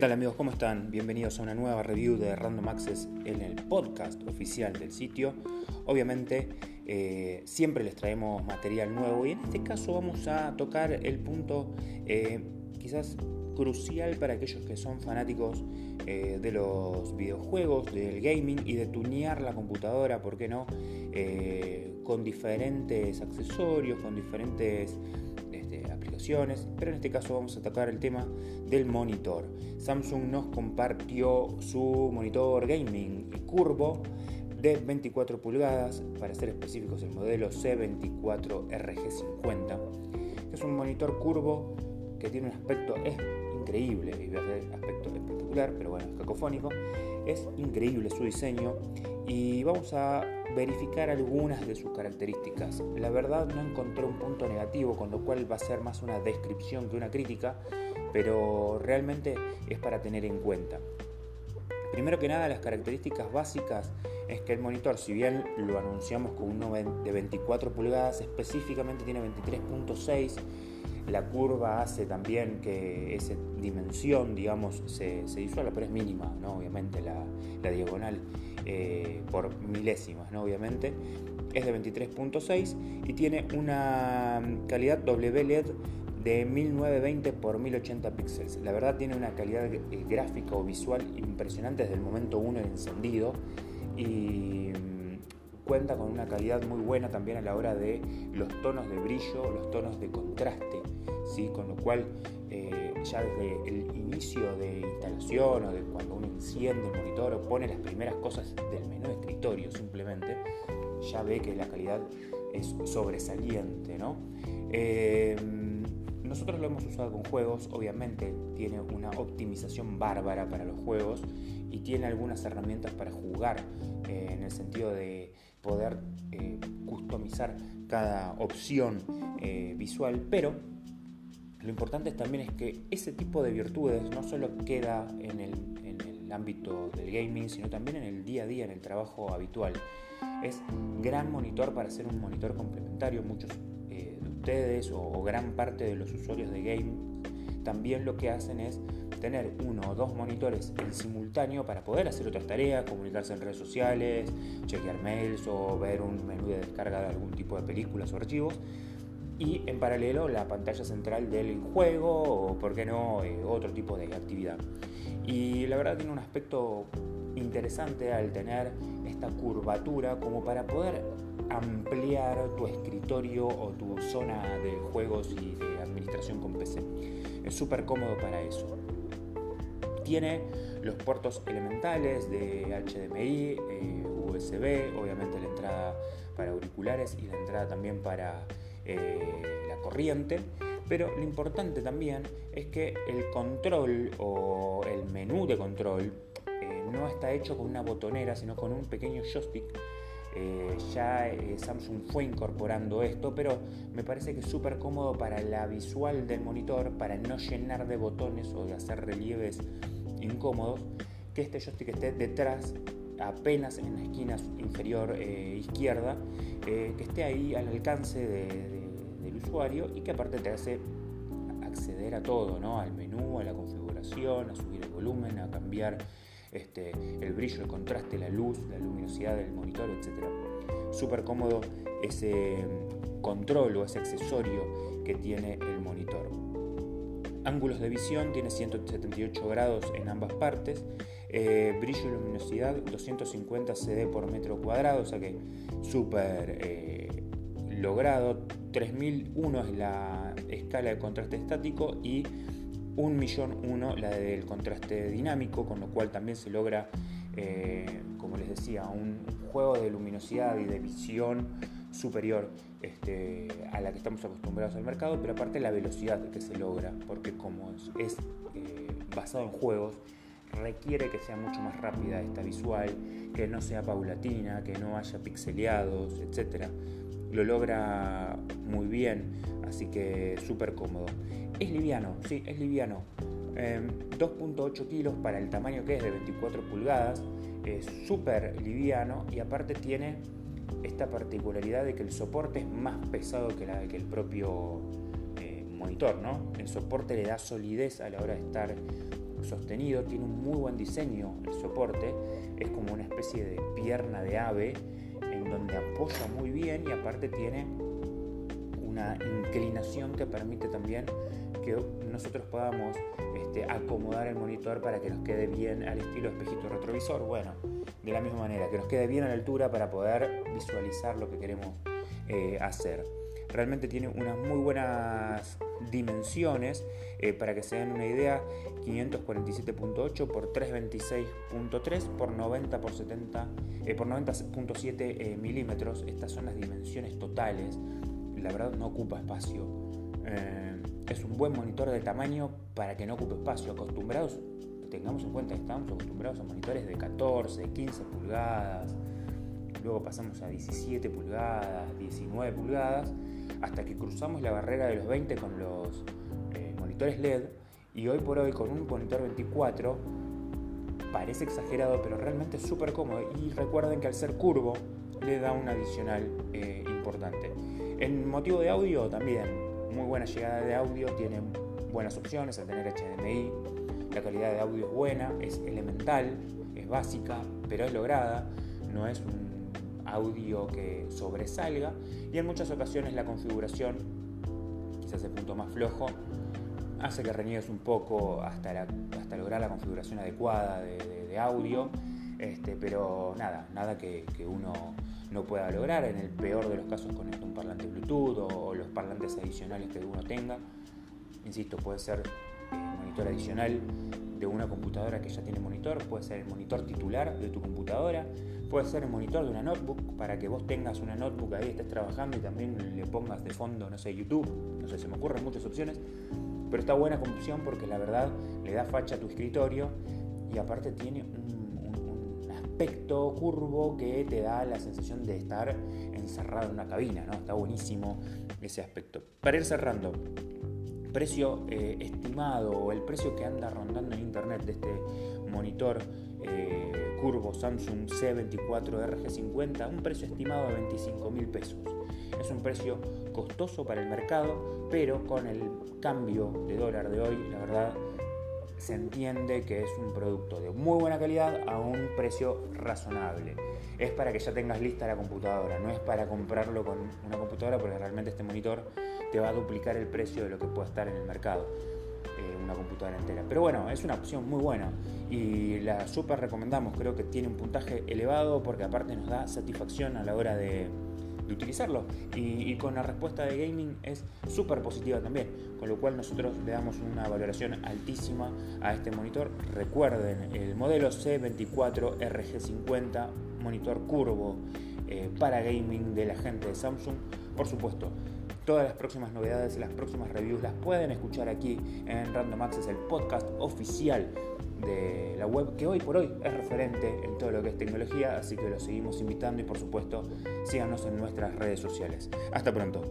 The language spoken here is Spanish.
tal amigos? ¿Cómo están? Bienvenidos a una nueva review de Random Access en el podcast oficial del sitio. Obviamente eh, siempre les traemos material nuevo y en este caso vamos a tocar el punto eh, quizás crucial para aquellos que son fanáticos eh, de los videojuegos, del gaming y de tunear la computadora, ¿por qué no? con diferentes accesorios, con diferentes pero en este caso vamos a tocar el tema del monitor. Samsung nos compartió su monitor gaming curvo de 24 pulgadas, para ser específicos el modelo C24RG50. Es un monitor curvo que tiene un aspecto es increíble, y aspecto espectacular, pero bueno, es cacofónico. Es increíble su diseño y vamos a verificar algunas de sus características. La verdad no encontré un punto negativo, con lo cual va a ser más una descripción que una crítica, pero realmente es para tener en cuenta. Primero que nada, las características básicas es que el monitor, si bien lo anunciamos con uno de 24 pulgadas, específicamente tiene 23.6 la curva hace también que esa dimensión, digamos, se, se disuelva, pero es mínima, ¿no? Obviamente la, diagonal eh, por milésimas, ¿no? Obviamente. Es de 23.6 y tiene una calidad WLED de 1920 x 1080 píxeles. La verdad tiene una calidad gráfica o visual impresionante desde el momento 1 de encendido y cuenta con una calidad muy buena también a la hora de los tonos de brillo, los tonos de contraste, ¿sí? con lo cual eh, ya desde el inicio de instalación o de cuando uno enciende el monitor o pone las primeras cosas del menú de escritorio simplemente, ya ve que la calidad es sobresaliente. ¿no? Eh, nosotros lo hemos usado con juegos, obviamente tiene una optimización bárbara para los juegos y tiene algunas herramientas para jugar eh, en el sentido de poder eh, customizar cada opción eh, visual, pero lo importante también es que ese tipo de virtudes no solo queda en el, ámbito del gaming, sino también en el día a día, en el trabajo habitual. Es gran monitor para ser un monitor complementario. Muchos eh, de ustedes o, gran parte de los usuarios de game también lo que hacen es tener uno o dos monitores en simultáneo para poder hacer otras tareas, comunicarse en redes sociales, chequear mails o ver un menú de descarga de algún tipo de películas o archivos. Y en paralelo la pantalla central del juego o, por qué no, eh, otro tipo de actividad. Y la verdad tiene un aspecto interesante al tener esta curvatura como para poder ampliar tu escritorio o tu zona de juegos y de administración con PC. Es súper cómodo para eso tiene los puertos elementales de HDMI, eh, USB, obviamente la entrada para auriculares y la entrada también para eh, la corriente. Pero lo importante también es que el control o el menú de control eh, no está hecho con una botonera, sino con un pequeño joystick ya Samsung fue incorporando esto, pero me parece que es súper cómodo para la visual del monitor, para no llenar de botones o de hacer relieves incómodos, que este joystick esté detrás, apenas en la esquina inferior eh, izquierda, eh, que esté ahí al alcance del usuario y que aparte te hace acceder a todo, ¿no? al menú, a la configuración, a subir el volumen, a cambiar este, el brillo, el contraste, la luz, la luminosidad del monitor, etc. Súper cómodo ese control o ese accesorio que tiene el monitor. Ángulos de visión tiene 178 grados en ambas partes. Eh, brillo y luminosidad 250 CD por metro cuadrado, o sea que súper eh, logrado. 3001 es la escala de contraste estático y 1.001 la del contraste dinámico, con lo cual también se logra, eh, como les decía, un juego de luminosidad y de visión superior este, a la que estamos acostumbrados al mercado, pero aparte la velocidad que se logra, porque como es, eh, basado en juegos, requiere que sea mucho más rápida esta visual, que no sea paulatina, que no haya pixeleados, etc. Lo logra muy bien, así que súper cómodo. Es liviano, sí, es liviano. 2.8 em, kilos para el tamaño que es de 24 pulgadas, es súper liviano y aparte tiene esta particularidad de que el soporte es más pesado que, el propio eh, monitor, ¿no? El soporte le da solidez a la hora de estar sostenido, tiene un muy buen diseño el soporte, es como una especie de pierna de ave en donde apoya muy bien y aparte tiene una inclinación que permite también que nosotros podamos este, acomodar el monitor para que nos quede bien al estilo espejito retrovisor. Bueno, de la misma manera, que nos quede bien a la altura para poder visualizar lo que queremos eh, hacer. Realmente tiene unas muy buenas dimensiones. Eh, para que se den una idea, 547.8 por 326.3 por 90 por 70 eh, por 90.7 milímetros. Estas son las dimensiones totales. La verdad no ocupa espacio. es un buen monitor de tamaño para que no ocupe espacio. Acostumbrados, tengamos en cuenta que estamos acostumbrados a monitores de 14, 15 pulgadas luego pasamos a 17 pulgadas, 19 pulgadas, hasta que cruzamos la barrera de los 20 con los eh, monitores LED y hoy por hoy con un monitor 24 parece exagerado pero realmente es súper cómodo y recuerden que al ser curvo le da un adicional eh, importante. En motivo de audio también, muy buena llegada de audio, tiene buenas opciones al tener HDMI, la calidad de audio es buena, es elemental, es básica, pero es lograda, no es un audio que sobresalga. Y en muchas ocasiones la configuración, quizás el punto más flojo, hace que reniegues un poco hasta, hasta lograr la configuración adecuada de, audio, este, pero nada, nada que, uno no pueda lograr, en el peor de los casos con un parlante Bluetooth o, los parlantes adicionales que uno tenga. Insisto, puede ser eh, monitor adicional de una computadora que ya tiene monitor, puede ser el monitor titular de tu computadora, puede ser el monitor de una notebook para que vos tengas una notebook ahí, estés trabajando y también le pongas de fondo, no sé, YouTube, no sé, se me ocurren muchas opciones, pero está buena como opción porque la verdad le da facha a tu escritorio y aparte tiene un, aspecto curvo que te da la sensación de estar encerrado en una cabina, ¿no? Está buenísimo ese aspecto. Para ir cerrando, precio eh, estimado o el precio que anda rondando en internet de este monitor eh, curvo Samsung C24RG50, un precio estimado de 25 mil pesos. Es un precio costoso para el mercado, pero con el cambio de dólar de hoy, la verdad, se entiende que es un producto de muy buena calidad a un precio razonable. Es para que ya tengas lista la computadora, no es para comprarlo con una computadora porque realmente este monitor te va a duplicar el precio de lo que puede estar en el mercado eh, una computadora entera. Pero bueno, es una opción muy buena y la super recomendamos. Creo que tiene un puntaje elevado porque aparte nos da satisfacción a la hora de, utilizarlo. Y, con la respuesta de gaming es súper positiva también, con lo cual nosotros le damos una valoración altísima a este monitor. Recuerden, el modelo C24RG50, monitor curvo eh, para gaming de la gente de Samsung. Por supuesto, Todas las próximas novedades, las próximas reviews las pueden escuchar aquí en Random Access, el podcast oficial de la web que hoy por hoy es referente en todo lo que es tecnología, así que los seguimos invitando y por supuesto síganos en nuestras redes sociales. Hasta pronto.